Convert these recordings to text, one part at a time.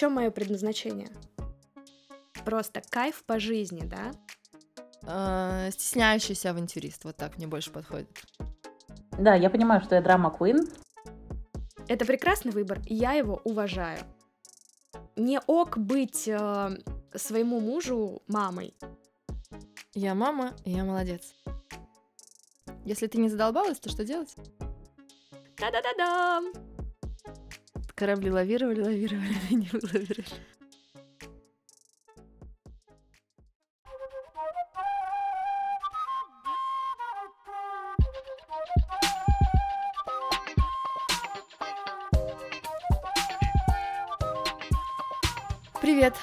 чем мое предназначение? Просто кайф по жизни, да? Э, стесняющийся авантюрист, вот так мне больше подходит. Да, я понимаю, что я драма Queen. Это прекрасный выбор, и я его уважаю. Не ок быть э, своему мужу мамой. Я мама, и я молодец. Если ты не задолбалась, то что делать? Да-да-да-да! Корабли лавировали, лавировали, не вылавировали. Привет!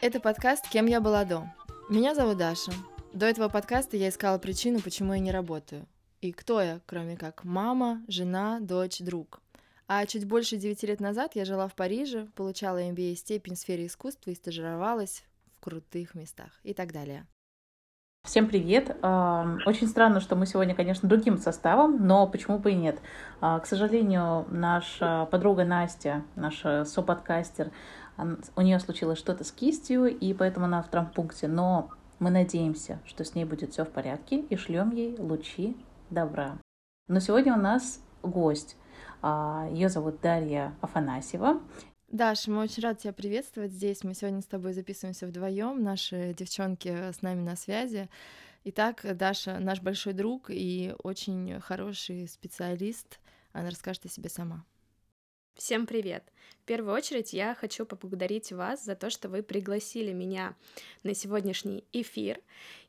Это подкаст «Кем я была до». Меня зовут Даша. До этого подкаста я искала причину, почему я не работаю. И кто я, кроме как мама, жена, дочь, друг. А чуть больше девяти лет назад я жила в Париже, получала MBA степень в сфере искусства и стажировалась в крутых местах и так далее. Всем привет! Очень странно, что мы сегодня, конечно, другим составом, но почему бы и нет. А, к сожалению, наша подруга Настя, наша соподкастер, у нее случилось что-то с кистью, и поэтому она в травмпункте. Но мы надеемся, что с ней будет все в порядке, и шлем ей лучи добра. Но сегодня у нас гость. А, Ее зовут Дарья Афанасьева. Даша, мы очень рады тебя приветствовать здесь. Мы сегодня с тобой записываемся вдвоем. Наши девчонки с нами на связи. Итак, Даша наш большой друг и очень хороший специалист. Она расскажет о себе сама. Всем привет! В первую очередь я хочу поблагодарить вас за то, что вы пригласили меня на сегодняшний эфир.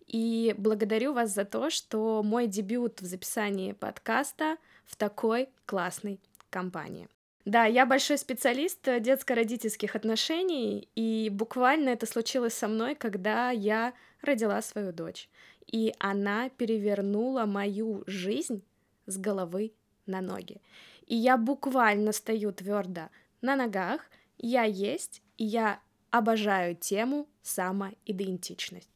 И благодарю вас за то, что мой дебют в записании подкаста в такой классной компании. Да, я большой специалист детско-родительских отношений, и буквально это случилось со мной, когда я родила свою дочь. И она перевернула мою жизнь с головы на ноги. И я буквально стою твердо на ногах, я есть, и я обожаю тему самоидентичность.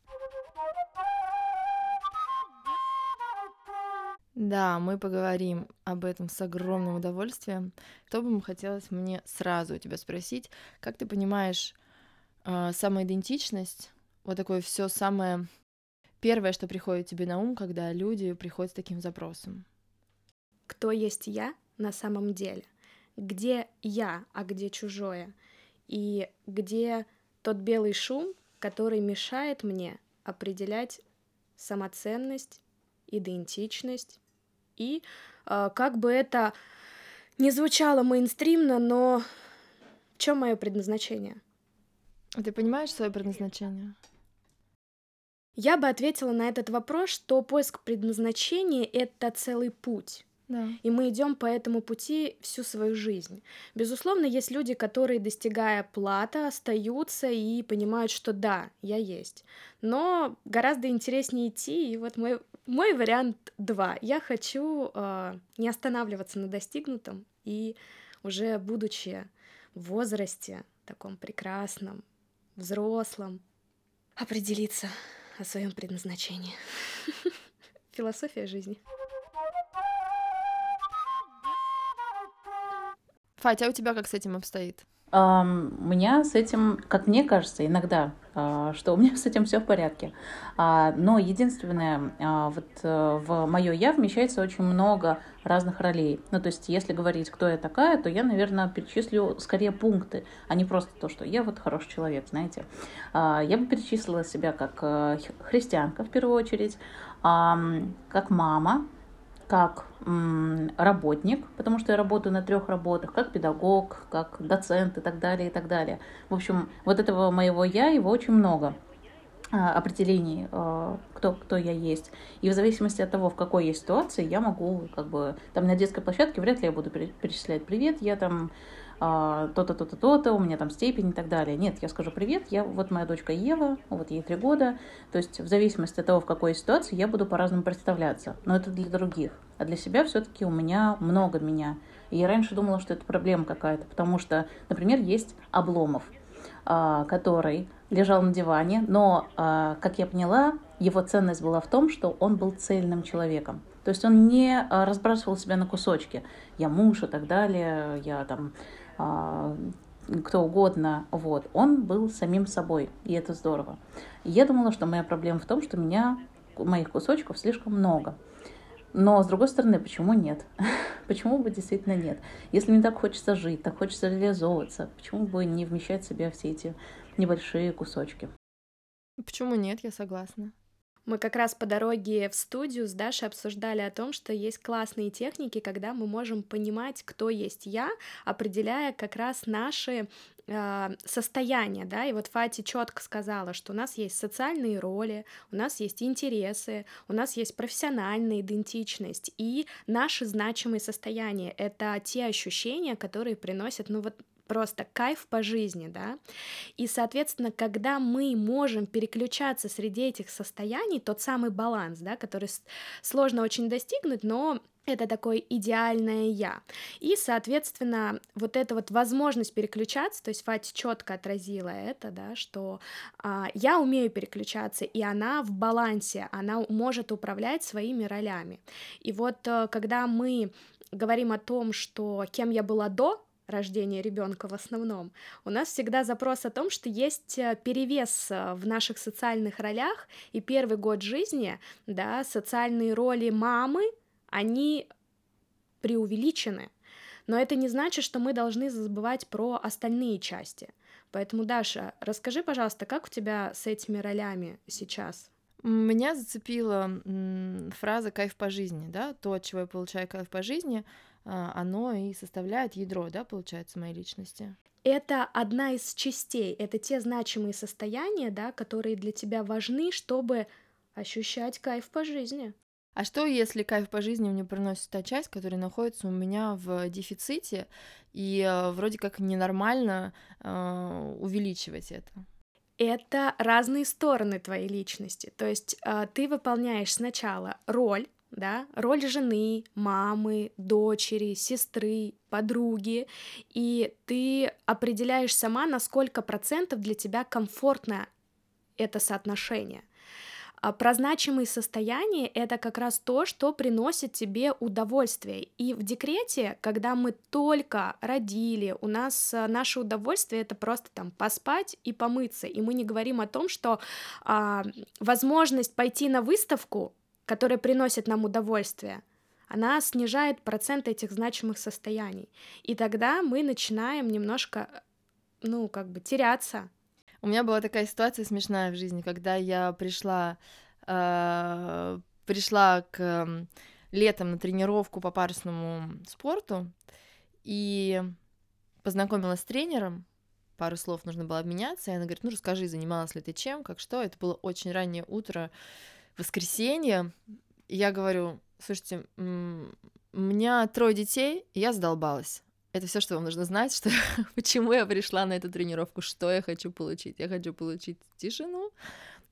Да, мы поговорим об этом с огромным удовольствием. Кто бы хотелось мне сразу у тебя спросить, как ты понимаешь э, самоидентичность, вот такое все самое первое, что приходит тебе на ум, когда люди приходят с таким запросом? Кто есть я на самом деле? Где я, а где чужое? И где тот белый шум, который мешает мне определять самоценность, идентичность и э, как бы это не звучало мейнстримно, но в чем мое предназначение? Ты понимаешь свое предназначение? Я бы ответила на этот вопрос, что поиск предназначения — это целый путь. Да. И мы идем по этому пути всю свою жизнь. Безусловно, есть люди, которые, достигая плата, остаются и понимают, что да, я есть. Но гораздо интереснее идти, и вот мой, мой вариант два. Я хочу э, не останавливаться на достигнутом, и уже будучи в возрасте таком прекрасном, взрослом, определиться о своем предназначении. Философия жизни. Фатя, а у тебя как с этим обстоит? У меня с этим, как мне кажется, иногда, а, что у меня с этим все в порядке. А, но единственное, а, вот э, в мое я вмещается очень много разных ролей. Ну, то есть, если говорить, кто я такая, то я, наверное, перечислю скорее пункты, а не просто то, что я вот хороший человек, знаете. Я бы перечислила себя как э, христианка в первую очередь, как мама, как работник, потому что я работаю на трех работах, как педагог, как доцент и так далее, и так далее. В общем, вот этого моего я, его очень много а, определений, а, кто, кто я есть. И в зависимости от того, в какой я ситуации, я могу, как бы, там на детской площадке вряд ли я буду перечислять «Привет, я там то-то, то-то, то-то, у меня там степень и так далее. Нет, я скажу привет, я вот моя дочка Ева, вот ей три года. То есть в зависимости от того, в какой ситуации, я буду по-разному представляться. Но это для других. А для себя все-таки у меня много меня. И я раньше думала, что это проблема какая-то, потому что, например, есть Обломов, а, который лежал на диване, но, а, как я поняла, его ценность была в том, что он был цельным человеком. То есть он не разбрасывал себя на кусочки. Я муж и так далее, я там а, кто угодно, вот, он был самим собой, и это здорово. Я думала, что моя проблема в том, что меня, моих кусочков слишком много. Но, с другой стороны, почему нет? почему бы действительно нет? Если мне так хочется жить, так хочется реализовываться, почему бы не вмещать в себя все эти небольшие кусочки? Почему нет, я согласна. Мы как раз по дороге в студию с Дашей обсуждали о том, что есть классные техники, когда мы можем понимать, кто есть я, определяя как раз наши э, состояния, да, и вот Фати четко сказала, что у нас есть социальные роли, у нас есть интересы, у нас есть профессиональная идентичность и наши значимые состояния. Это те ощущения, которые приносят, ну вот просто кайф по жизни, да, и, соответственно, когда мы можем переключаться среди этих состояний, тот самый баланс, да, который сложно очень достигнуть, но это такое идеальное я. И, соответственно, вот эта вот возможность переключаться, то есть Фати четко отразила это, да, что а, я умею переключаться, и она в балансе, она может управлять своими ролями. И вот а, когда мы говорим о том, что кем я была до, рождения ребенка в основном, у нас всегда запрос о том, что есть э, перевес э, в наших социальных ролях, и первый год жизни, да, социальные роли мамы, они преувеличены, но это не значит, что мы должны забывать про остальные части. Поэтому, Даша, расскажи, пожалуйста, как у тебя с этими ролями сейчас? Меня зацепила фраза «кайф по жизни», да, то, от чего я получаю кайф по жизни — оно и составляет ядро, да, получается, моей личности. Это одна из частей, это те значимые состояния, да, которые для тебя важны, чтобы ощущать кайф по жизни. А что, если кайф по жизни мне приносит та часть, которая находится у меня в дефиците, и э, вроде как ненормально э, увеличивать это? Это разные стороны твоей личности. То есть э, ты выполняешь сначала роль, да, роль жены, мамы, дочери, сестры, подруги, и ты определяешь сама, на сколько процентов для тебя комфортно это соотношение. А про значимые состояния это как раз то, что приносит тебе удовольствие. И в декрете, когда мы только родили, у нас э, наше удовольствие это просто там поспать и помыться. И мы не говорим о том, что а, возможность пойти на выставку которая приносит нам удовольствие, она снижает процент этих значимых состояний. И тогда мы начинаем немножко, ну, как бы теряться. У меня была такая ситуация смешная в жизни, когда я пришла, э, пришла к э, летом на тренировку по парусному спорту и познакомилась с тренером, пару слов нужно было обменяться, и она говорит, ну расскажи, занималась ли ты чем, как что, это было очень раннее утро, воскресенье, я говорю, слушайте, у меня трое детей, и я задолбалась. Это все, что вам нужно знать, что почему я пришла на эту тренировку, что я хочу получить. Я хочу получить тишину,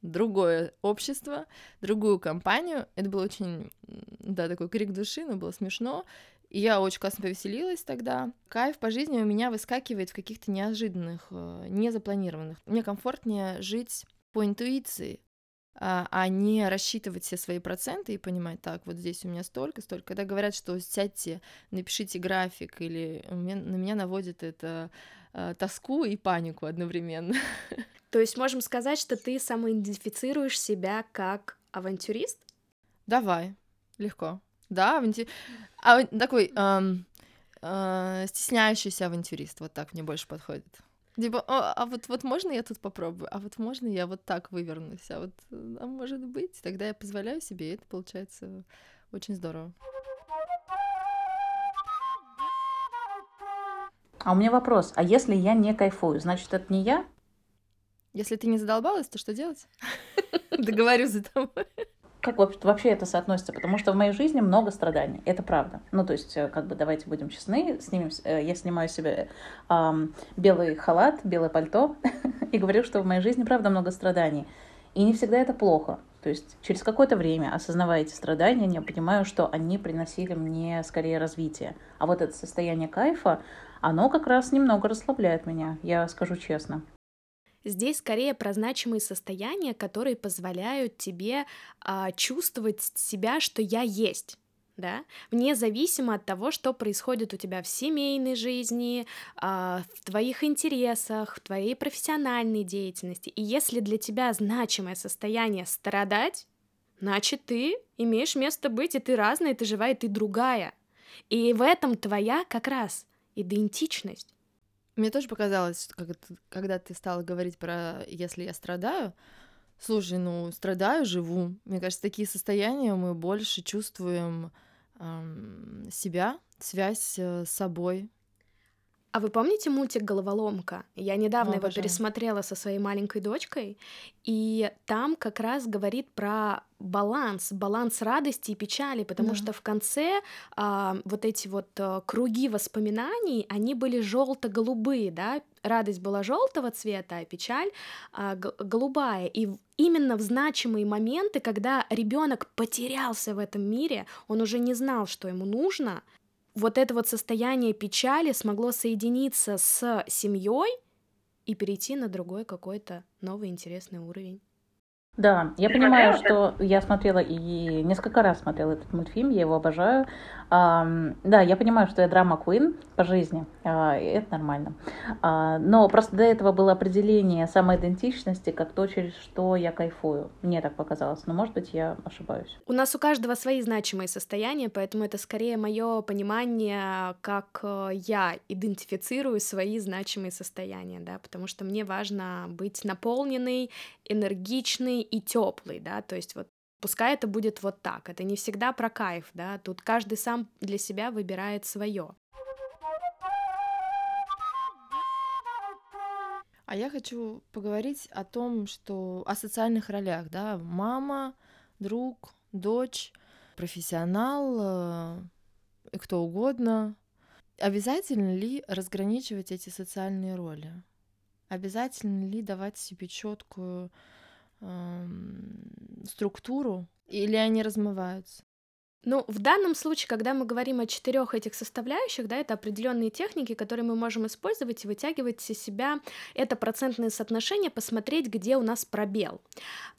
другое общество, другую компанию. Это был очень, да, такой крик души, но было смешно. И я очень классно повеселилась тогда. Кайф по жизни у меня выскакивает в каких-то неожиданных, э, незапланированных. Мне комфортнее жить по интуиции, а, а не рассчитывать все свои проценты и понимать, так, вот здесь у меня столько, столько. Когда говорят, что сядьте, напишите график, или на меня наводит это э, тоску и панику одновременно. То есть можем сказать, что ты самоидентифицируешь себя как авантюрист? Давай, легко. Да, авантю... а, такой эм, э, стесняющийся авантюрист, вот так мне больше подходит. Типа, а, а вот, вот можно я тут попробую? А вот можно я вот так вывернусь? А вот, а может быть? Тогда я позволяю себе, и это получается очень здорово. А у меня вопрос. А если я не кайфую, значит, это не я? Если ты не задолбалась, то что делать? Договорюсь за тобой как вообще это соотносится? Потому что в моей жизни много страданий, это правда. Ну, то есть, э, как бы, давайте будем честны, снимем, э, я снимаю себе эм, белый халат, белое пальто и говорю, что в моей жизни, правда, много страданий. И не всегда это плохо. То есть через какое-то время, осознавая эти страдания, я понимаю, что они приносили мне скорее развитие. А вот это состояние кайфа, оно как раз немного расслабляет меня, я скажу честно. Здесь скорее про значимые состояния, которые позволяют тебе а, чувствовать себя, что я есть да, вне зависимо от того, что происходит у тебя в семейной жизни, а, в твоих интересах, в твоей профессиональной деятельности. И если для тебя значимое состояние страдать, значит, ты имеешь место быть, и ты разная, и ты живая, и ты другая. И в этом твоя как раз идентичность. Мне тоже показалось, когда ты стала говорить про «если я страдаю», слушай, ну, страдаю, живу. Мне кажется, такие состояния мы больше чувствуем эм, себя, связь э, с собой, а вы помните мультик «Головоломка»? Я недавно О, его обожаю. пересмотрела со своей маленькой дочкой, и там как раз говорит про баланс, баланс радости и печали, потому да. что в конце а, вот эти вот а, круги воспоминаний, они были желто-голубые, да, радость была желтого цвета, а печаль а, голубая. И именно в значимые моменты, когда ребенок потерялся в этом мире, он уже не знал, что ему нужно, вот это вот состояние печали смогло соединиться с семьей и перейти на другой какой-то новый интересный уровень. Да, я понимаю, что я смотрела и несколько раз смотрела этот мультфильм, я его обожаю. Да, я понимаю, что я драма Queen по жизни, а, это нормально. А, но просто до этого было определение самоидентичности как то, через что я кайфую. Мне так показалось, но может быть я ошибаюсь. У нас у каждого свои значимые состояния, поэтому это скорее мое понимание, как э, я идентифицирую свои значимые состояния, да, потому что мне важно быть наполненной, энергичной и теплый, да, то есть вот пускай это будет вот так, это не всегда про кайф, да, тут каждый сам для себя выбирает свое. А я хочу поговорить о том, что о социальных ролях, да, мама, друг, дочь, профессионал, э, кто угодно. Обязательно ли разграничивать эти социальные роли? Обязательно ли давать себе четкую структуру, или они размываются? Ну, в данном случае, когда мы говорим о четырех этих составляющих, да, это определенные техники, которые мы можем использовать и вытягивать из себя это процентное соотношение, посмотреть, где у нас пробел.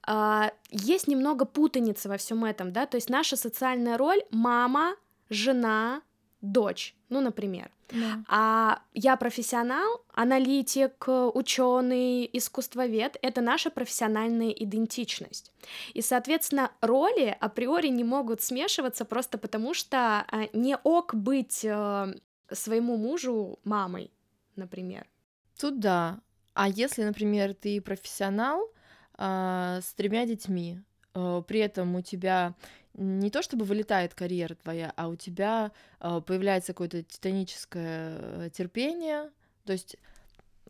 А, есть немного путаницы во всем этом, да, то есть наша социальная роль мама, жена, дочь, ну, например. Да. А я профессионал, аналитик, ученый, искусствовед — это наша профессиональная идентичность. И, соответственно, роли априори не могут смешиваться просто потому, что а, не ок быть э, своему мужу мамой, например. Тут да. А если, например, ты профессионал э, с тремя детьми, э, при этом у тебя не то чтобы вылетает карьера твоя, а у тебя э, появляется какое-то титаническое э, терпение, то есть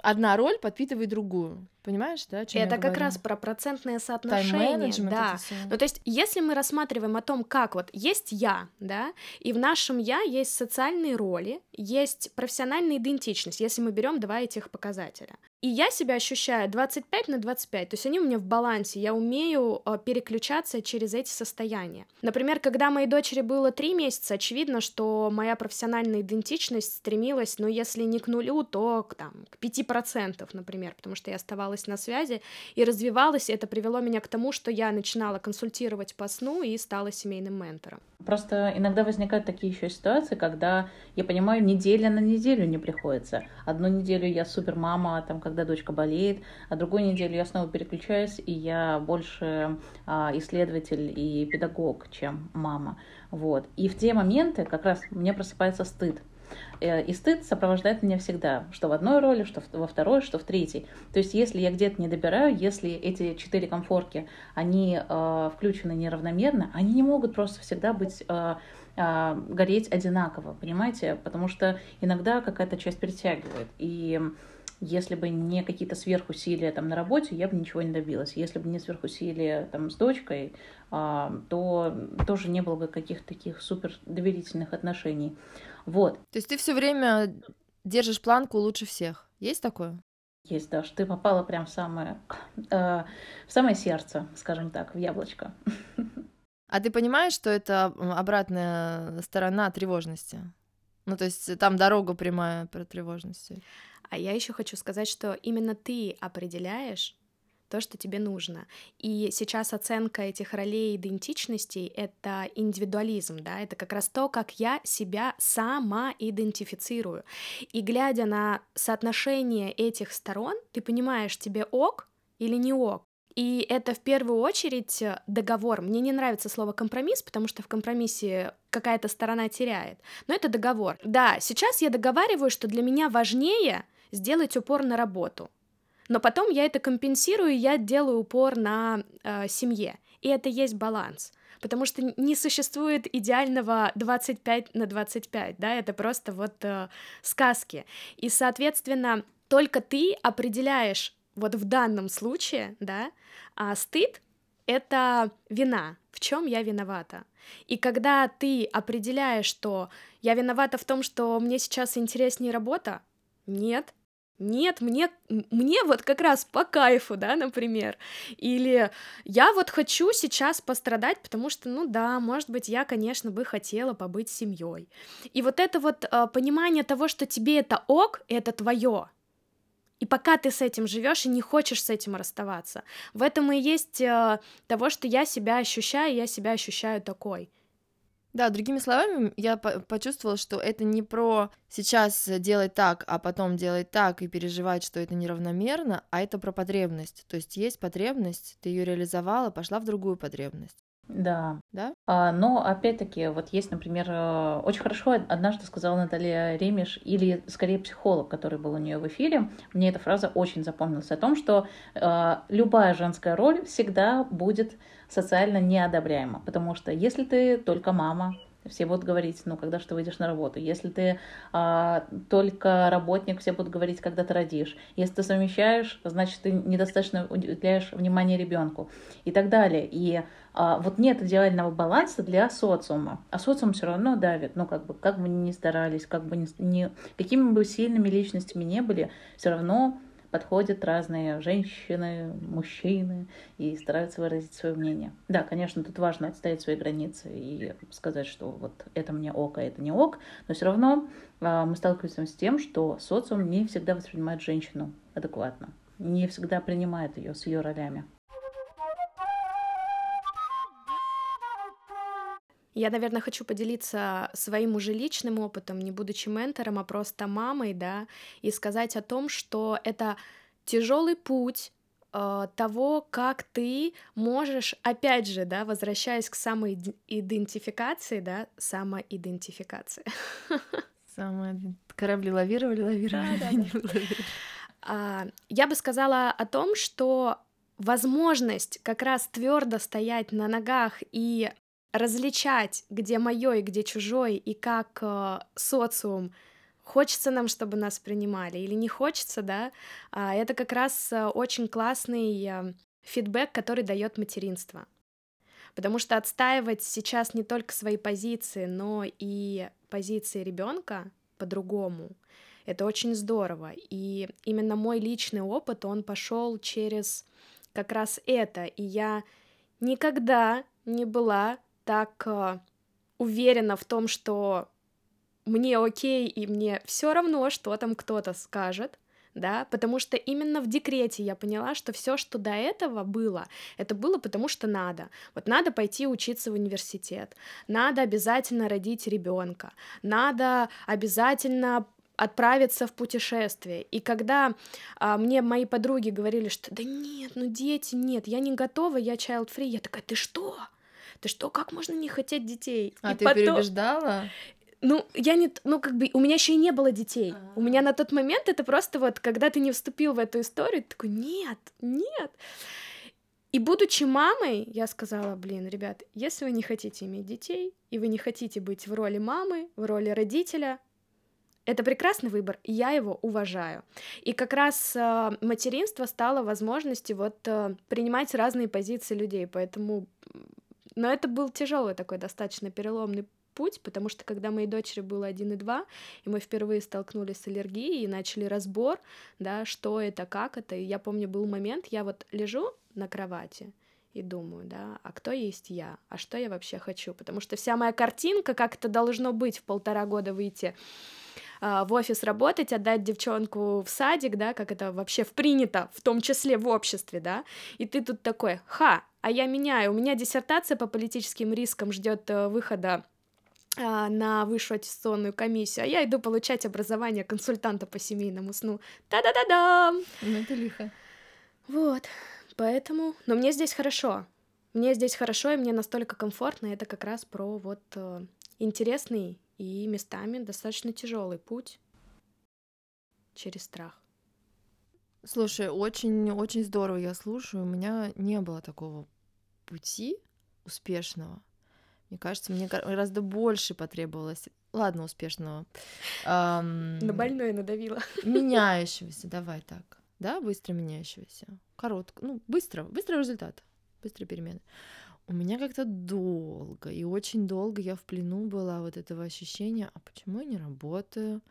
одна роль подпитывает другую. Понимаешь, да? Чем это как раз про процентное соотношение. Да. Ну, то есть, если мы рассматриваем о том, как вот есть я, да, и в нашем я есть социальные роли, есть профессиональная идентичность, если мы берем два этих показателя. И я себя ощущаю 25 на 25, то есть они у меня в балансе, я умею э, переключаться через эти состояния. Например, когда моей дочери было 3 месяца, очевидно, что моя профессиональная идентичность стремилась, ну, если не к нулю, то к, там, к 5%, например, потому что я оставалась на связи и развивалась, это привело меня к тому, что я начинала консультировать по сну и стала семейным ментором. Просто иногда возникают такие еще ситуации, когда я понимаю, неделя на неделю не приходится. Одну неделю я супер мама, там, когда дочка болеет, а другую неделю я снова переключаюсь, и я больше а, исследователь и педагог, чем мама. Вот. И в те моменты как раз мне просыпается стыд. Э, и стыд сопровождает меня всегда, что в одной роли, что во второй, что в третьей. То есть если я где-то не добираю, если эти четыре комфорки, они э, включены неравномерно, они не могут просто всегда быть э, э, гореть одинаково, понимаете? Потому что иногда какая-то часть притягивает. И если бы не какие-то сверхусилия там на работе, я бы ничего не добилась. Если бы не сверхусилия там с дочкой, а, то тоже не было бы каких-то таких супер доверительных отношений. Вот. То есть ты все время держишь планку лучше всех. Есть такое? Есть, да, что ты попала прям в самое, э, в самое сердце, скажем так, в яблочко. А ты понимаешь, что это обратная сторона тревожности? Ну, то есть там дорога прямая про тревожность. А я еще хочу сказать, что именно ты определяешь, то, что тебе нужно. И сейчас оценка этих ролей идентичностей — это индивидуализм, да, это как раз то, как я себя сама идентифицирую. И глядя на соотношение этих сторон, ты понимаешь, тебе ок или не ок. И это в первую очередь договор. Мне не нравится слово компромисс, потому что в компромиссе какая-то сторона теряет. Но это договор. Да, сейчас я договариваю, что для меня важнее сделать упор на работу. Но потом я это компенсирую, я делаю упор на э, семье. И это есть баланс. Потому что не существует идеального 25 на 25, да, это просто вот э, сказки. И, соответственно, только ты определяешь вот в данном случае, да, а стыд — это вина, в чем я виновата. И когда ты определяешь, что я виновата в том, что мне сейчас интереснее работа, нет, нет, мне, мне вот как раз по кайфу, да, например. Или я вот хочу сейчас пострадать, потому что, ну да, может быть, я, конечно, бы хотела побыть семьей. И вот это вот э, понимание того, что тебе это ок, это твое. И пока ты с этим живешь и не хочешь с этим расставаться, в этом и есть э, того, что я себя ощущаю, я себя ощущаю такой. Да, другими словами, я по- почувствовала, что это не про сейчас делать так, а потом делать так и переживать, что это неравномерно, а это про потребность. То есть есть потребность, ты ее реализовала, пошла в другую потребность. Да. Да? А, но опять-таки, вот есть, например, э, очень хорошо однажды сказала Наталья Ремеш, или скорее психолог, который был у нее в эфире, мне эта фраза очень запомнилась о том, что э, любая женская роль всегда будет социально неодобряема, потому что если ты только мама, все будут говорить, ну, когда что выйдешь на работу. Если ты а, только работник, все будут говорить, когда ты родишь. Если ты совмещаешь, значит, ты недостаточно уделяешь внимание ребенку и так далее. И а, вот нет идеального баланса для социума. А социум все равно давит. Ну, как бы, как бы ни старались, как бы ни, ни, какими бы сильными личностями не были, все равно подходят разные женщины, мужчины и стараются выразить свое мнение. Да, конечно, тут важно отстоять свои границы и сказать, что вот это мне ок, а это не ок, но все равно а, мы сталкиваемся с тем, что социум не всегда воспринимает женщину адекватно, не всегда принимает ее с ее ролями. Я, наверное, хочу поделиться своим уже личным опытом, не будучи ментором, а просто мамой, да, и сказать о том, что это тяжелый путь э, того, как ты можешь, опять же, да, возвращаясь к самоидентификации, да, самоидентификация. Самое корабли лавировали, лавировали, да, да, да. А, я бы сказала о том, что возможность как раз твердо стоять на ногах и различать, где мое и где чужой, и как э, социум хочется нам, чтобы нас принимали, или не хочется, да, э, это как раз э, очень классный э, фидбэк, который дает материнство. Потому что отстаивать сейчас не только свои позиции, но и позиции ребенка по-другому. Это очень здорово. И именно мой личный опыт, он пошел через как раз это. И я никогда не была так э, уверена в том, что мне окей и мне все равно, что там кто-то скажет, да, потому что именно в декрете я поняла, что все, что до этого было, это было потому что надо. Вот надо пойти учиться в университет, надо обязательно родить ребенка, надо обязательно отправиться в путешествие. И когда а, мне мои подруги говорили, что да нет, ну дети, нет, я не готова, я child free, я такая, ты что? Ты что, как можно не хотеть детей? А и ты потом... переубеждала? Ну, я не, ну, как бы, у меня еще и не было детей. А-а-а. У меня на тот момент это просто вот, когда ты не вступил в эту историю, ты такой, нет, нет. И будучи мамой, я сказала, блин, ребят, если вы не хотите иметь детей, и вы не хотите быть в роли мамы, в роли родителя, это прекрасный выбор, и я его уважаю. И как раз э, материнство стало возможностью вот э, принимать разные позиции людей, поэтому но это был тяжелый такой достаточно переломный путь, потому что когда моей дочери было один и два, и мы впервые столкнулись с аллергией и начали разбор, да, что это, как это, и я помню, был момент, я вот лежу на кровати, и думаю, да, а кто есть я, а что я вообще хочу, потому что вся моя картинка, как это должно быть в полтора года выйти в офис работать, отдать девчонку в садик, да, как это вообще принято, в том числе в обществе, да, и ты тут такой, ха, а я меняю, у меня диссертация по политическим рискам ждет э, выхода а, на высшую аттестационную комиссию, а я иду получать образование консультанта по семейному сну. Та-да-да-да! Ну, это лихо. Вот, поэтому... Но мне здесь хорошо. Мне здесь хорошо, и мне настолько комфортно. Это как раз про вот э, интересный и местами достаточно тяжелый путь через страх. Слушай, очень-очень здорово я слушаю. У меня не было такого пути успешного. Мне кажется, мне гораздо больше потребовалось. Ладно, успешного. Эм... На больное надавила. Меняющегося, давай так. Да, быстро меняющегося. Коротко. Ну, быстро. Быстрый результат. Быстрые перемены. У меня как-то долго, и очень долго я в плену была вот этого ощущения, а почему я не работаю,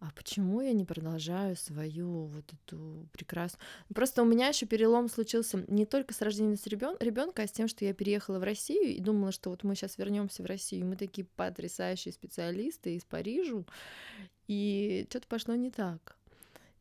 а почему я не продолжаю свою вот эту прекрасную... Просто у меня еще перелом случился не только с рождением ребенка, а с тем, что я переехала в Россию и думала, что вот мы сейчас вернемся в Россию, и мы такие потрясающие специалисты из Парижа, и что-то пошло не так.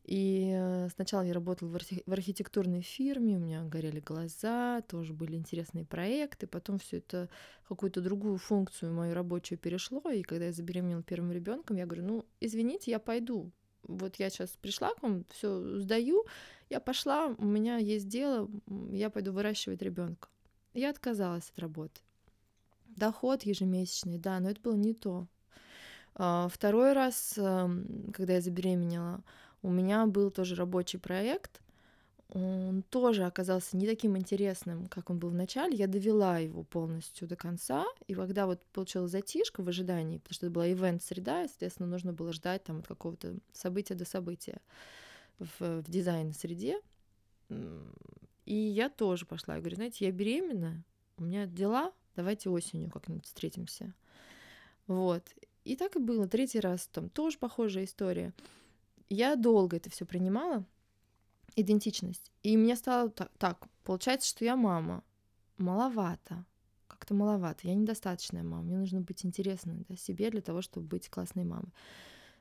И э, сначала я работала в, архи- в архитектурной фирме, у меня горели глаза, тоже были интересные проекты, потом все это какую-то другую функцию мою рабочую перешло, и когда я забеременела первым ребенком, я говорю, ну, извините, я пойду. Вот я сейчас пришла к вам, все сдаю, я пошла, у меня есть дело, я пойду выращивать ребенка. Я отказалась от работы. Доход ежемесячный, да, но это было не то. А, второй раз, эм, когда я забеременела, у меня был тоже рабочий проект, он тоже оказался не таким интересным, как он был в начале. Я довела его полностью до конца, и когда вот получилась затишка в ожидании, потому что это была ивент-среда, и, соответственно, нужно было ждать там от какого-то события до события в, в дизайн-среде. И я тоже пошла. Я говорю, знаете, я беременна, у меня дела, давайте осенью как-нибудь встретимся. Вот. И так и было. Третий раз там тоже похожая история. Я долго это все принимала, идентичность. И мне стало так, так, получается, что я мама. Маловато. Как-то маловато. Я недостаточная мама. Мне нужно быть интересной да, себе для того, чтобы быть классной мамой.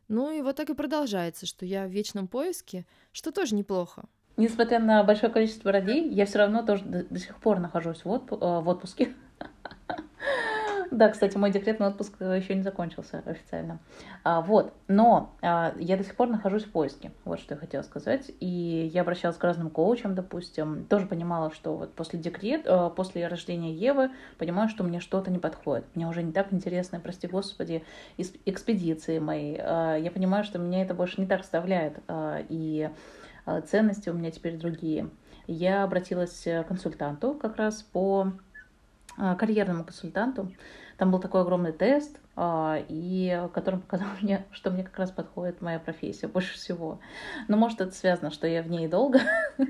Ну и вот так и продолжается, что я в вечном поиске, что тоже неплохо. Несмотря на большое количество родей, я все равно тоже до, до сих пор нахожусь в, отпу- э, в отпуске. Да, кстати, мой декретный отпуск еще не закончился официально. А, вот, но а, я до сих пор нахожусь в поиске, вот что я хотела сказать. И я обращалась к разным коучам, допустим, тоже понимала, что вот после декрета, после рождения Евы, понимаю, что мне что-то не подходит. Мне уже не так интересно, прости господи, экспедиции мои. А, я понимаю, что меня это больше не так вставляет, а, и а, ценности у меня теперь другие. Я обратилась к консультанту как раз по карьерному консультанту. Там был такой огромный тест, а, и которым показал мне, что мне как раз подходит моя профессия больше всего. Но может это связано, что я в ней долго,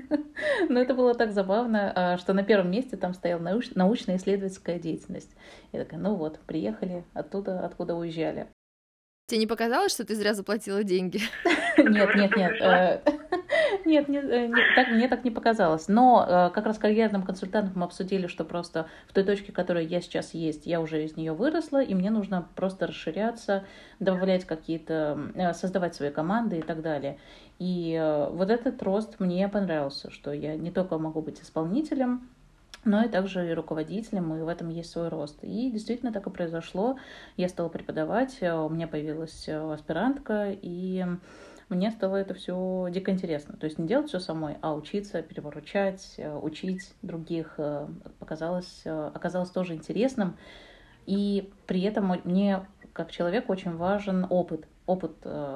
но это было так забавно, а, что на первом месте там стояла науч- научно-исследовательская деятельность. Я такая, ну вот, приехали оттуда, откуда уезжали. Тебе не показалось, что ты зря заплатила деньги? Нет, нет, нет. Э, нет, нет, э, нет так, мне так не показалось. Но э, как раз карьерным консультантом мы обсудили, что просто в той точке, в которой я сейчас есть, я уже из нее выросла, и мне нужно просто расширяться, добавлять какие-то, э, создавать свои команды и так далее. И вот этот рост мне понравился, что я не только могу быть исполнителем, но и также и руководителем, и в этом есть свой рост. И действительно так и произошло. Я стала преподавать, у меня появилась аспирантка, и мне стало это все дико интересно. То есть не делать все самой, а учиться, переворучать, э, учить других э, показалось, э, оказалось тоже интересным. И при этом мне, как человеку, очень важен опыт. Опыт,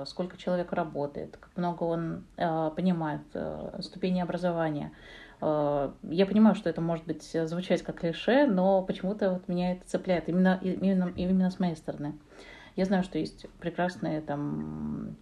сколько человек работает, как много он понимает, ступени образования. Я понимаю, что это может быть звучать как клише, но почему-то вот меня это цепляет именно, именно, именно с моей стороны. Я знаю, что есть прекрасные там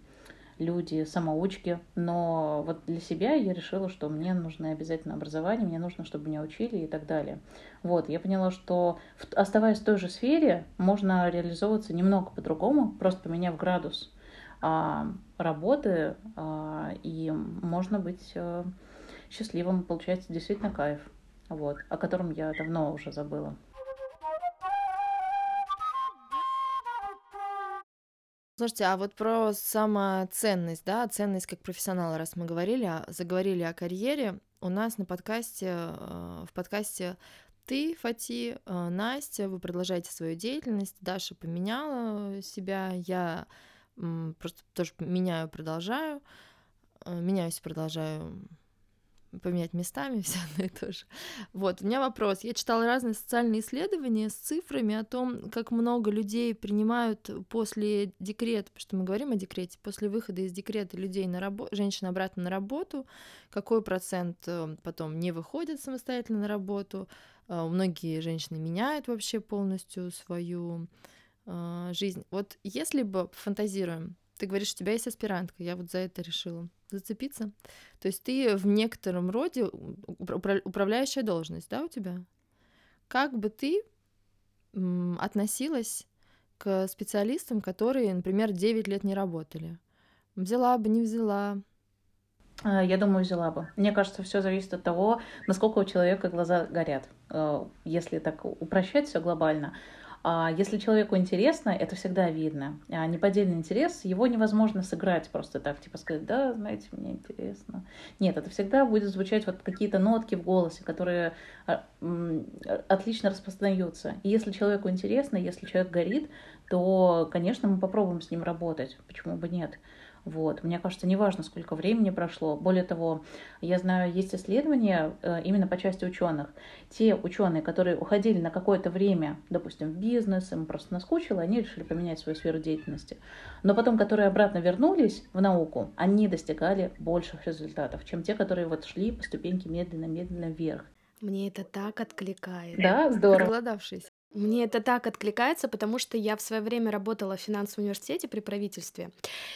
люди, самоучки, но вот для себя я решила, что мне нужно обязательно образование, мне нужно, чтобы меня учили и так далее. Вот, я поняла, что оставаясь в той же сфере, можно реализовываться немного по-другому, просто поменяв градус а, работы, а, и можно быть а, счастливым, получается действительно кайф, вот, о котором я давно уже забыла. Слушайте, а вот про самоценность, да, ценность как профессионала, раз мы говорили, а, заговорили о карьере, у нас на подкасте, э, в подкасте ты, Фати, э, Настя, вы продолжаете свою деятельность, Даша поменяла себя, я просто тоже меняю, продолжаю, э, меняюсь, продолжаю поменять местами все одно и то же. Вот, у меня вопрос. Я читала разные социальные исследования с цифрами о том, как много людей принимают после декрета, потому что мы говорим о декрете, после выхода из декрета людей на работу, женщин обратно на работу, какой процент э, потом не выходит самостоятельно на работу. Э, многие женщины меняют вообще полностью свою э, жизнь. Вот если бы фантазируем, ты говоришь, у тебя есть аспирантка, я вот за это решила зацепиться. То есть ты в некотором роде управляющая должность, да, у тебя? Как бы ты относилась к специалистам, которые, например, 9 лет не работали? Взяла бы, не взяла? А, я думаю, взяла бы. Мне кажется, все зависит от того, насколько у человека глаза горят. Э, если так упрощать все глобально, если человеку интересно, это всегда видно. А неподдельный интерес, его невозможно сыграть просто так, типа сказать, да, знаете, мне интересно. Нет, это всегда будет звучать вот какие-то нотки в голосе, которые а, отлично распознаются. И если человеку интересно, если человек горит, то, конечно, мы попробуем с ним работать. Почему бы нет? Вот. Мне кажется, неважно, сколько времени прошло. Более того, я знаю, есть исследования э, именно по части ученых. Те ученые, которые уходили на какое-то время, допустим, в бизнес, им просто наскучило, они решили поменять свою сферу деятельности. Но потом, которые обратно вернулись в науку, они достигали больших результатов, чем те, которые вот шли по ступеньке медленно-медленно вверх. Мне это так откликает. Да, здорово. Проголодавшись. Мне это так откликается, потому что я в свое время работала в финансовом университете при правительстве,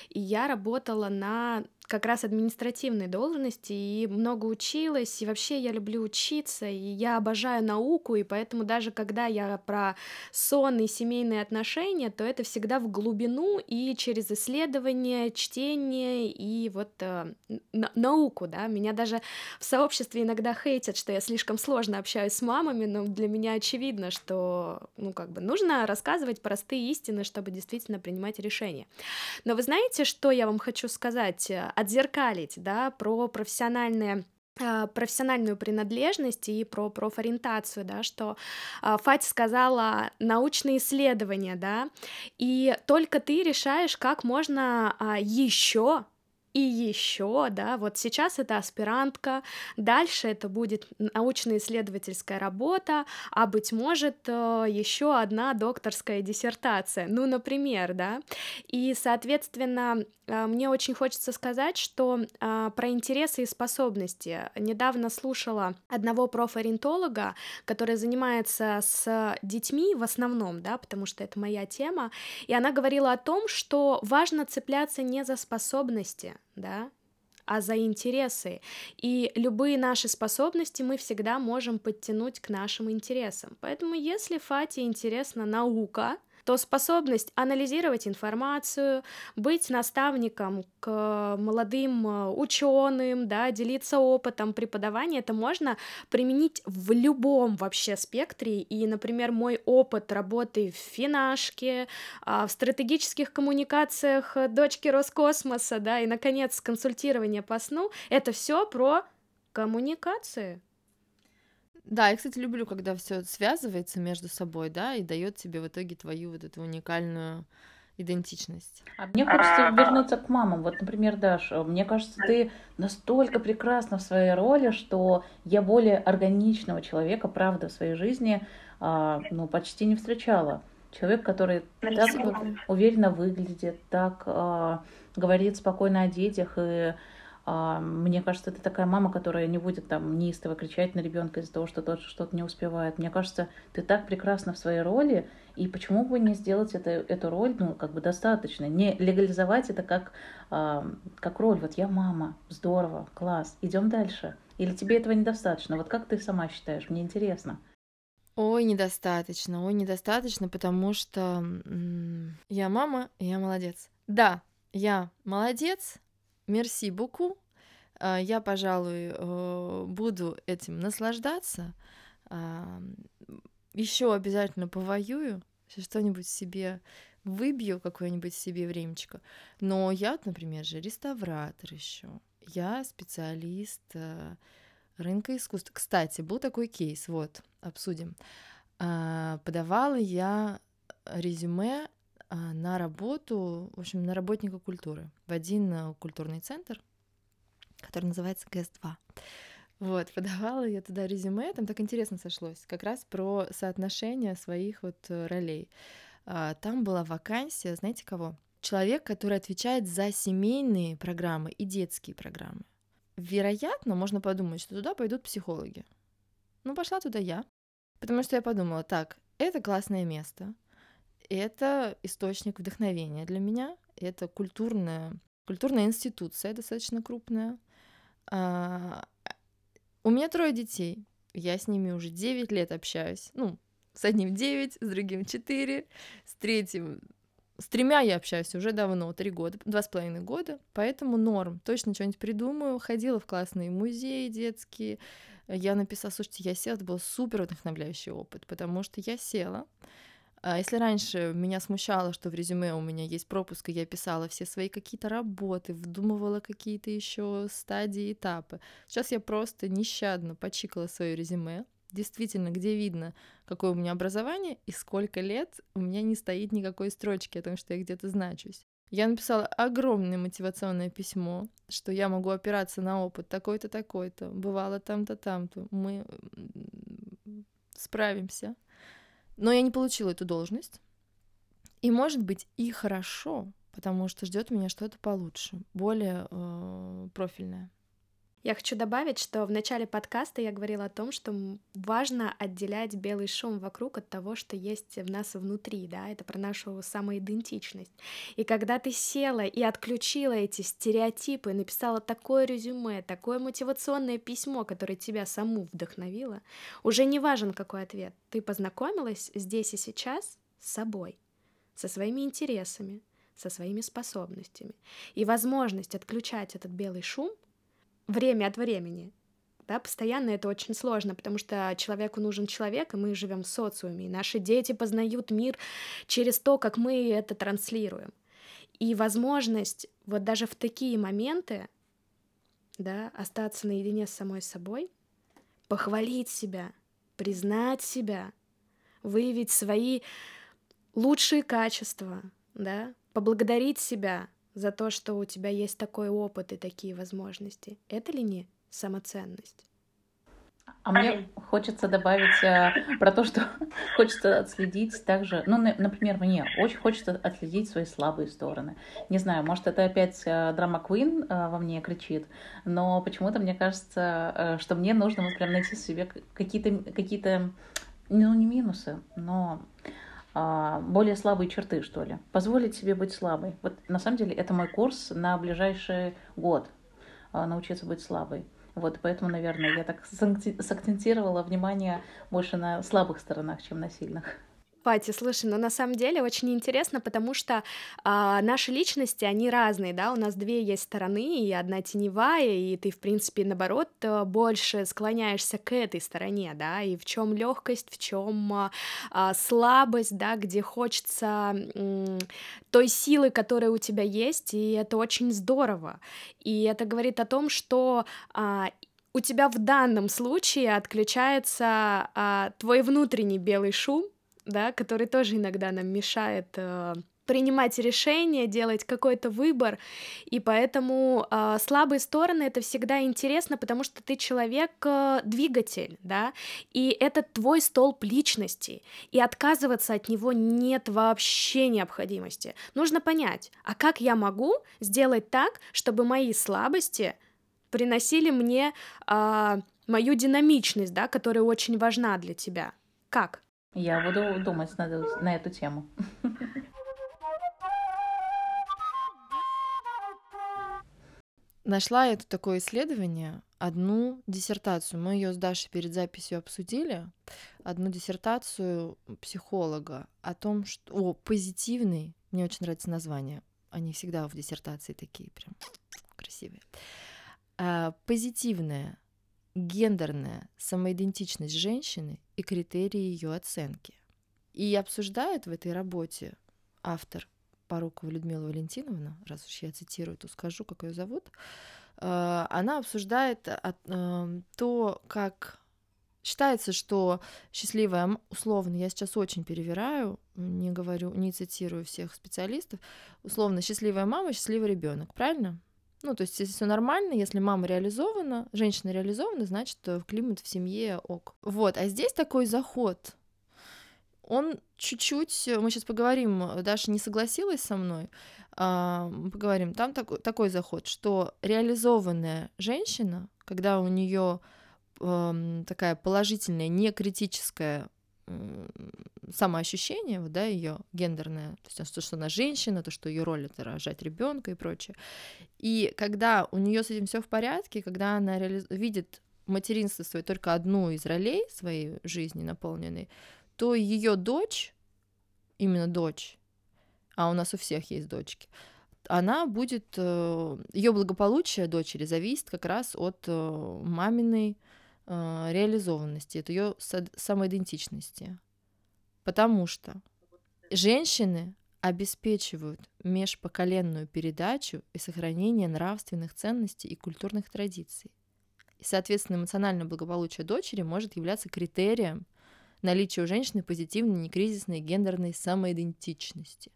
и я работала на как раз административной должности и много училась, и вообще я люблю учиться, и я обожаю науку, и поэтому даже когда я про сон и семейные отношения, то это всегда в глубину и через исследование, чтение и вот э, науку, да, меня даже в сообществе иногда хейтят, что я слишком сложно общаюсь с мамами, но для меня очевидно, что, ну, как бы нужно рассказывать простые истины, чтобы действительно принимать решения. Но вы знаете, что я вам хочу сказать? отзеркалить, да, про профессиональные а, профессиональную принадлежность и про профориентацию, да, что э, Фати сказала научные исследования, да, и только ты решаешь, как можно э, еще и еще, да, вот сейчас это аспирантка, дальше это будет научно-исследовательская работа, а быть может э, еще одна докторская диссертация, ну, например, да, и, соответственно, э, мне очень хочется сказать, что э, про интересы и способности. Недавно слушала одного профориентолога, который занимается с детьми в основном, да, потому что это моя тема, и она говорила о том, что важно цепляться не за способности, да, а за интересы. И любые наши способности мы всегда можем подтянуть к нашим интересам. Поэтому если Фате интересна наука, то способность анализировать информацию, быть наставником к молодым э, ученым, да, делиться опытом преподавания, это можно применить в любом вообще спектре. И, например, мой опыт работы в финашке, а, в стратегических коммуникациях дочки Роскосмоса, да, и, наконец, консультирование по сну, это все про коммуникации. Да, я, кстати, люблю, когда все связывается между собой, да, и дает тебе в итоге твою вот эту уникальную идентичность. А мне хочется вернуться к мамам. Вот, например, Даша, мне кажется, ты настолько прекрасна в своей роли, что я более органичного человека, правда, в своей жизни, а, ну, почти не встречала. Человек, который так уверенно выглядит, так а, говорит спокойно о детях и мне кажется, это такая мама, которая не будет там неистово кричать на ребенка из-за того, что тот что-то не успевает. Мне кажется, ты так прекрасна в своей роли, и почему бы не сделать это, эту роль, ну, как бы достаточно, не легализовать это как, а, как роль. Вот я мама, здорово, класс, идем дальше. Или тебе этого недостаточно? Вот как ты сама считаешь? Мне интересно. Ой, недостаточно, ой, недостаточно, потому что я мама, и я молодец. Да, я молодец, Мерси буку. А, я, пожалуй, э, буду этим наслаждаться. А, Еще обязательно повоюю, что-нибудь себе выбью какое-нибудь себе времечко. Но я, например, же реставратор еще. Я специалист э, рынка искусств. Кстати, был такой кейс, вот, обсудим. А, подавала я резюме на работу, в общем, на работника культуры в один э, культурный центр, который называется ГЭС-2. Вот, подавала я туда резюме, там так интересно сошлось, как раз про соотношение своих вот э, ролей. А, там была вакансия, знаете кого? Человек, который отвечает за семейные программы и детские программы. Вероятно, можно подумать, что туда пойдут психологи. Ну, пошла туда я, потому что я подумала, так, это классное место, это источник вдохновения для меня, это культурная, культурная институция достаточно крупная. А, у меня трое детей, я с ними уже 9 лет общаюсь. Ну, с одним 9, с другим 4, с третьим... С тремя я общаюсь уже давно, три года, два с половиной года, поэтому норм. Точно что-нибудь придумаю. Ходила в классные музеи детские. Я написала, слушайте, я села, это был супер вдохновляющий опыт, потому что я села, если раньше меня смущало, что в резюме у меня есть пропуск, и я писала все свои какие-то работы, вдумывала какие-то еще стадии, этапы, сейчас я просто нещадно почикала свое резюме, действительно, где видно, какое у меня образование и сколько лет у меня не стоит никакой строчки о том, что я где-то значусь. Я написала огромное мотивационное письмо, что я могу опираться на опыт такой-то, такой-то, бывало там-то, там-то, мы справимся. Но я не получила эту должность. И может быть и хорошо, потому что ждет меня что-то получше, более э, профильное. Я хочу добавить, что в начале подкаста я говорила о том, что важно отделять белый шум вокруг от того, что есть в нас внутри, да, это про нашу самоидентичность. И когда ты села и отключила эти стереотипы, написала такое резюме, такое мотивационное письмо, которое тебя саму вдохновило, уже не важен какой ответ. Ты познакомилась здесь и сейчас с собой, со своими интересами, со своими способностями. И возможность отключать этот белый шум — время от времени. Да, постоянно это очень сложно, потому что человеку нужен человек, и мы живем в социуме, и наши дети познают мир через то, как мы это транслируем. И возможность вот даже в такие моменты да, остаться наедине с самой собой, похвалить себя, признать себя, выявить свои лучшие качества, да, поблагодарить себя за то, что у тебя есть такой опыт и такие возможности. Это ли не самоценность? А мне хочется добавить э, про то, что хочется отследить также, ну, например, мне очень хочется отследить свои слабые стороны. Не знаю, может, это опять э, драма Квин э, во мне кричит, но почему-то мне кажется, э, что мне нужно вот прям найти в себе какие-то, какие-то, ну, не минусы, но а, более слабые черты, что ли. Позволить себе быть слабой. Вот на самом деле это мой курс на ближайший год. А, научиться быть слабой. Вот, поэтому, наверное, я так сакцентировала внимание больше на слабых сторонах, чем на сильных. Пати, слушай, ну на самом деле очень интересно, потому что а, наши личности, они разные, да, у нас две есть стороны, и одна теневая, и ты, в принципе, наоборот, э, больше склоняешься к этой стороне, да, и в чем легкость, в чем а, а, слабость, да, где хочется м, той силы, которая у тебя есть, и это очень здорово. И это говорит о том, что а, у тебя в данном случае отключается а, твой внутренний белый шум, да, который тоже иногда нам мешает э, принимать решения, делать какой-то выбор, и поэтому э, слабые стороны это всегда интересно, потому что ты человек э, да, и это твой столб личности, и отказываться от него нет вообще необходимости. Нужно понять, а как я могу сделать так, чтобы мои слабости приносили мне э, мою динамичность, да, которая очень важна для тебя. Как? Я буду думать на, на эту тему. Нашла я тут такое исследование, одну диссертацию. Мы ее с Дашей перед записью обсудили. Одну диссертацию психолога о том, что... О, позитивный. Мне очень нравится название. Они всегда в диссертации такие прям красивые. А, позитивное гендерная самоидентичность женщины и критерии ее оценки. И обсуждают в этой работе автор Порукова Людмила Валентиновна, раз уж я цитирую, то скажу, как ее зовут, э, она обсуждает э, то, как считается, что счастливая, условно, я сейчас очень перевираю, не говорю, не цитирую всех специалистов, условно, счастливая мама, счастливый ребенок, правильно? Ну, то есть, если все нормально, если мама реализована, женщина реализована, значит, климат в семье ок. Вот, а здесь такой заход. Он чуть-чуть, мы сейчас поговорим, Даша не согласилась со мной, а, поговорим, там такой, такой заход, что реализованная женщина, когда у нее э, такая положительная, не критическая самоощущение, вот, да, ее гендерное, то есть то, что она женщина, то, что ее роль это рожать ребенка и прочее. И когда у нее с этим все в порядке, когда она реали... видит материнство свое только одну из ролей своей жизни наполненной, то ее дочь, именно дочь, а у нас у всех есть дочки, она будет, э, ее благополучие дочери зависит как раз от э, маминой реализованности, от ее самоидентичности. Потому что женщины обеспечивают межпоколенную передачу и сохранение нравственных ценностей и культурных традиций. И, соответственно, эмоциональное благополучие дочери может являться критерием наличия у женщины позитивной, некризисной гендерной самоидентичности.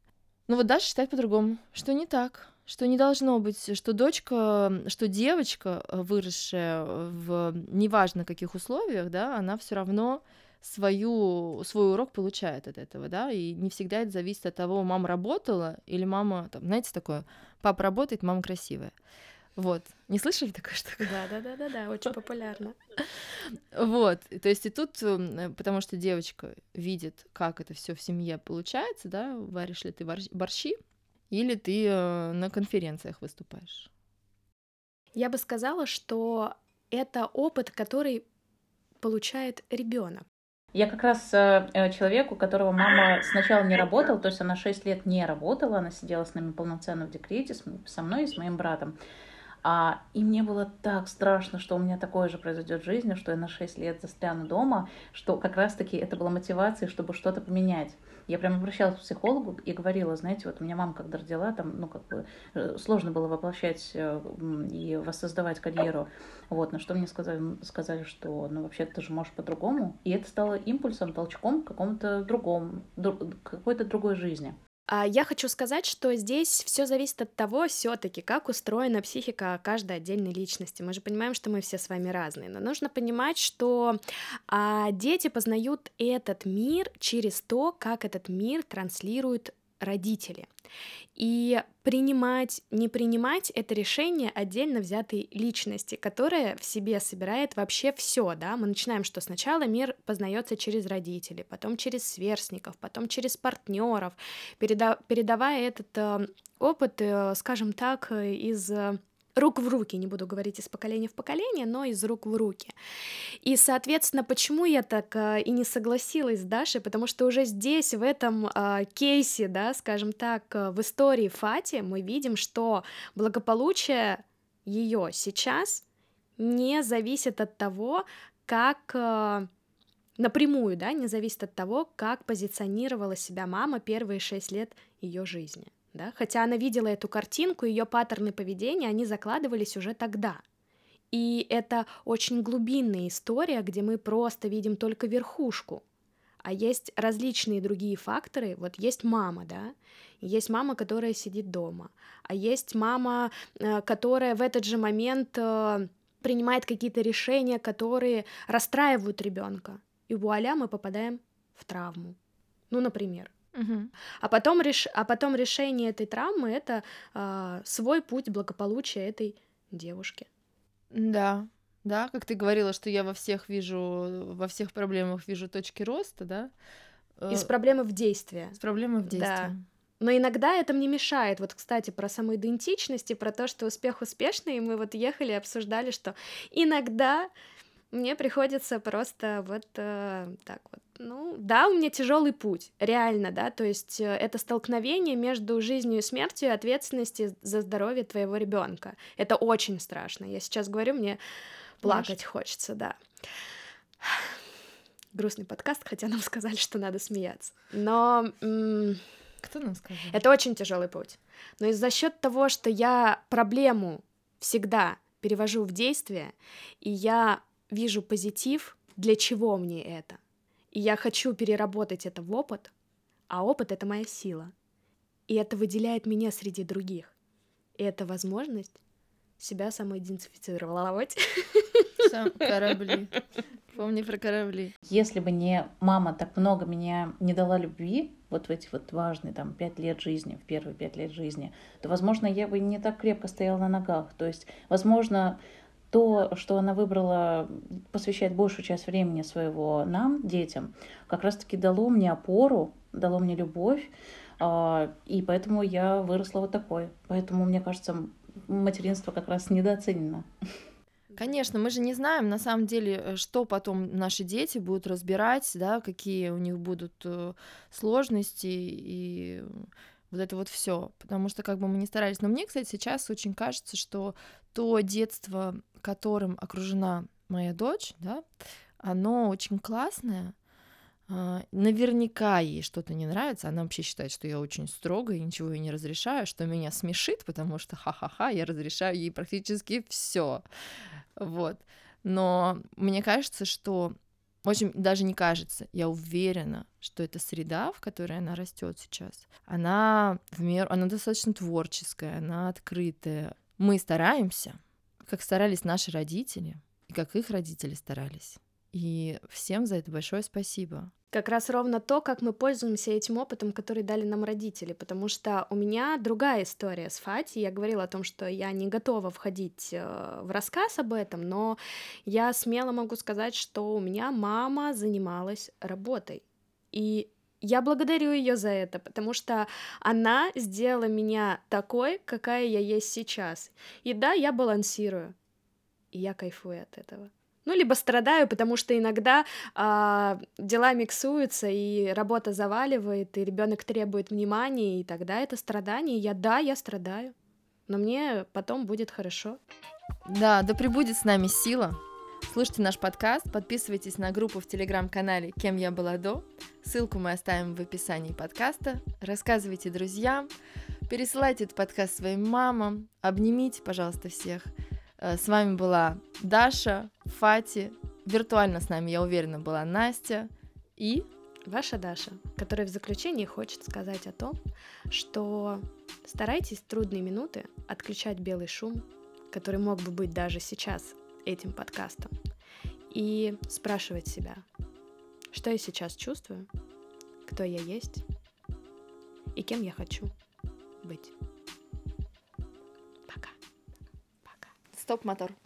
Но вот Даша считает по-другому, что не так, что не должно быть, что дочка, что девочка, выросшая в неважно каких условиях, да, она все равно свою, свой урок получает от этого, да, и не всегда это зависит от того, мама работала или мама, там, знаете, такое, папа работает, мама красивая. Вот. Не слышали такое что? Да, да, да, да, да, очень популярно. Вот. То есть и тут, э, потому что девочка видит, как это все в семье получается, да, варишь ли ты борщи, или ты э, на конференциях выступаешь. Я бы сказала, что это опыт, который получает ребенок. Я как раз э, э, человек, у которого мама сначала не работала, то есть она 6 лет не работала, она сидела с нами полноценно в декрете, со мной и с моим братом. А, и мне было так страшно, что у меня такое же произойдет в жизни, что я на 6 лет застряну дома, что как раз-таки это была мотивация, чтобы что-то поменять. Я прям обращалась к психологу и говорила, знаете, вот у меня мама когда родила, там, ну, как бы э, сложно было воплощать э, и воссоздавать карьеру. Вот, на что мне сказали, сказали, что, ну, вообще ты же можешь по-другому. И это стало импульсом, толчком к какому-то другому, какой-то другой жизни. А я хочу сказать, что здесь все зависит от того, все-таки, как устроена психика каждой отдельной личности. Мы же понимаем, что мы все с вами разные, но нужно понимать, что а, дети познают этот мир через то, как этот мир транслируют родители. И принимать, не принимать это решение отдельно взятой личности, которая в себе собирает вообще все, да, мы начинаем, что сначала мир познается через родителей, потом через сверстников, потом через партнеров, переда передавая этот э, опыт, э, скажем так, из рук в руки, не буду говорить из поколения в поколение, но из рук в руки. И, соответственно, почему я так э, и не согласилась с Дашей, потому что уже здесь, в этом э, кейсе, да, скажем так, э, в истории Фати мы видим, что благополучие ее сейчас не зависит от того, как э, напрямую, да, не зависит от того, как позиционировала себя мама первые шесть лет ее жизни да, хотя она видела эту картинку, ее паттерны поведения, они закладывались уже тогда. И это очень глубинная история, где мы просто видим только верхушку, а есть различные другие факторы. Вот есть мама, да, есть мама, которая сидит дома, а есть мама, э, которая в этот же момент э, принимает какие-то решения, которые расстраивают ребенка. И вуаля, мы попадаем в травму. Ну, например. Угу. А, потом реш... а потом решение этой травмы это а, свой путь благополучия этой девушки. Да, да, как ты говорила, что я во всех вижу, во всех проблемах вижу точки роста, да? Из э, проблемы в действии. Из проблемы в действии. Да. Но иногда это мне мешает. Вот, кстати, про самоидентичность и про то, что успех успешный, мы вот ехали и обсуждали, что иногда мне приходится просто вот э, так вот. Ну, да, у меня тяжелый путь, реально, да, то есть э, это столкновение между жизнью и смертью и ответственности за здоровье твоего ребенка. Это очень страшно. Я сейчас говорю, мне плакать Может. хочется, да. Грустный подкаст, хотя нам сказали, что надо смеяться. Но Кто нам сказал? Это очень тяжелый путь. Но и за счет того, что я проблему всегда перевожу в действие, и я вижу позитив, для чего мне это. И я хочу переработать это в опыт, а опыт — это моя сила. И это выделяет меня среди других. И это возможность себя самоидентифицировать. Сам корабли. Помни про корабли. Если бы не мама так много меня не дала любви, вот в эти вот важные там пять лет жизни, в первые пять лет жизни, то, возможно, я бы не так крепко стояла на ногах. То есть, возможно, то, что она выбрала посвящать большую часть времени своего нам, детям, как раз-таки дало мне опору, дало мне любовь, а, и поэтому я выросла вот такой. Поэтому, мне кажется, материнство как раз недооценено. Конечно, мы же не знаем на самом деле, э, что потом наши дети будут разбирать, да, какие у них будут э, сложности и вот это вот все, потому что как бы мы не старались. Но мне, кстати, сейчас очень кажется, что то детство, которым окружена моя дочь, да, оно очень классное, а, наверняка ей что-то не нравится, она вообще считает, что я очень строго и ничего ей не разрешаю, что меня смешит, потому что ха-ха-ха, я разрешаю ей практически все. Вот. Но мне кажется, что очень даже не кажется, я уверена, что эта среда, в которой она растет сейчас, она в меру, она достаточно творческая, она открытая. Мы стараемся, как старались наши родители, и как их родители старались. И всем за это большое спасибо. Как раз ровно то, как мы пользуемся этим опытом, который дали нам родители, потому что у меня другая история с Фати. Я говорила о том, что я не готова входить э, в рассказ об этом, но я смело могу сказать, что у меня мама занималась работой. И я благодарю ее за это, потому что она сделала меня такой, какая я есть сейчас. И да, я балансирую. И я кайфую от этого ну, либо страдаю, потому что иногда э, дела миксуются, и работа заваливает, и ребенок требует внимания, и тогда это страдание. Я да, я страдаю, но мне потом будет хорошо. Да, да пребудет с нами сила. Слушайте наш подкаст, подписывайтесь на группу в телеграм-канале «Кем я была до». Ссылку мы оставим в описании подкаста. Рассказывайте друзьям, пересылайте этот подкаст своим мамам, обнимите, пожалуйста, всех. Э, с вами была Даша, Фати, виртуально с нами, я уверена, была Настя и ваша Даша, которая в заключении хочет сказать о том, что старайтесь в трудные минуты отключать белый шум, который мог бы быть даже сейчас этим подкастом, и спрашивать себя, что я сейчас чувствую, кто я есть и кем я хочу быть. Stop motor.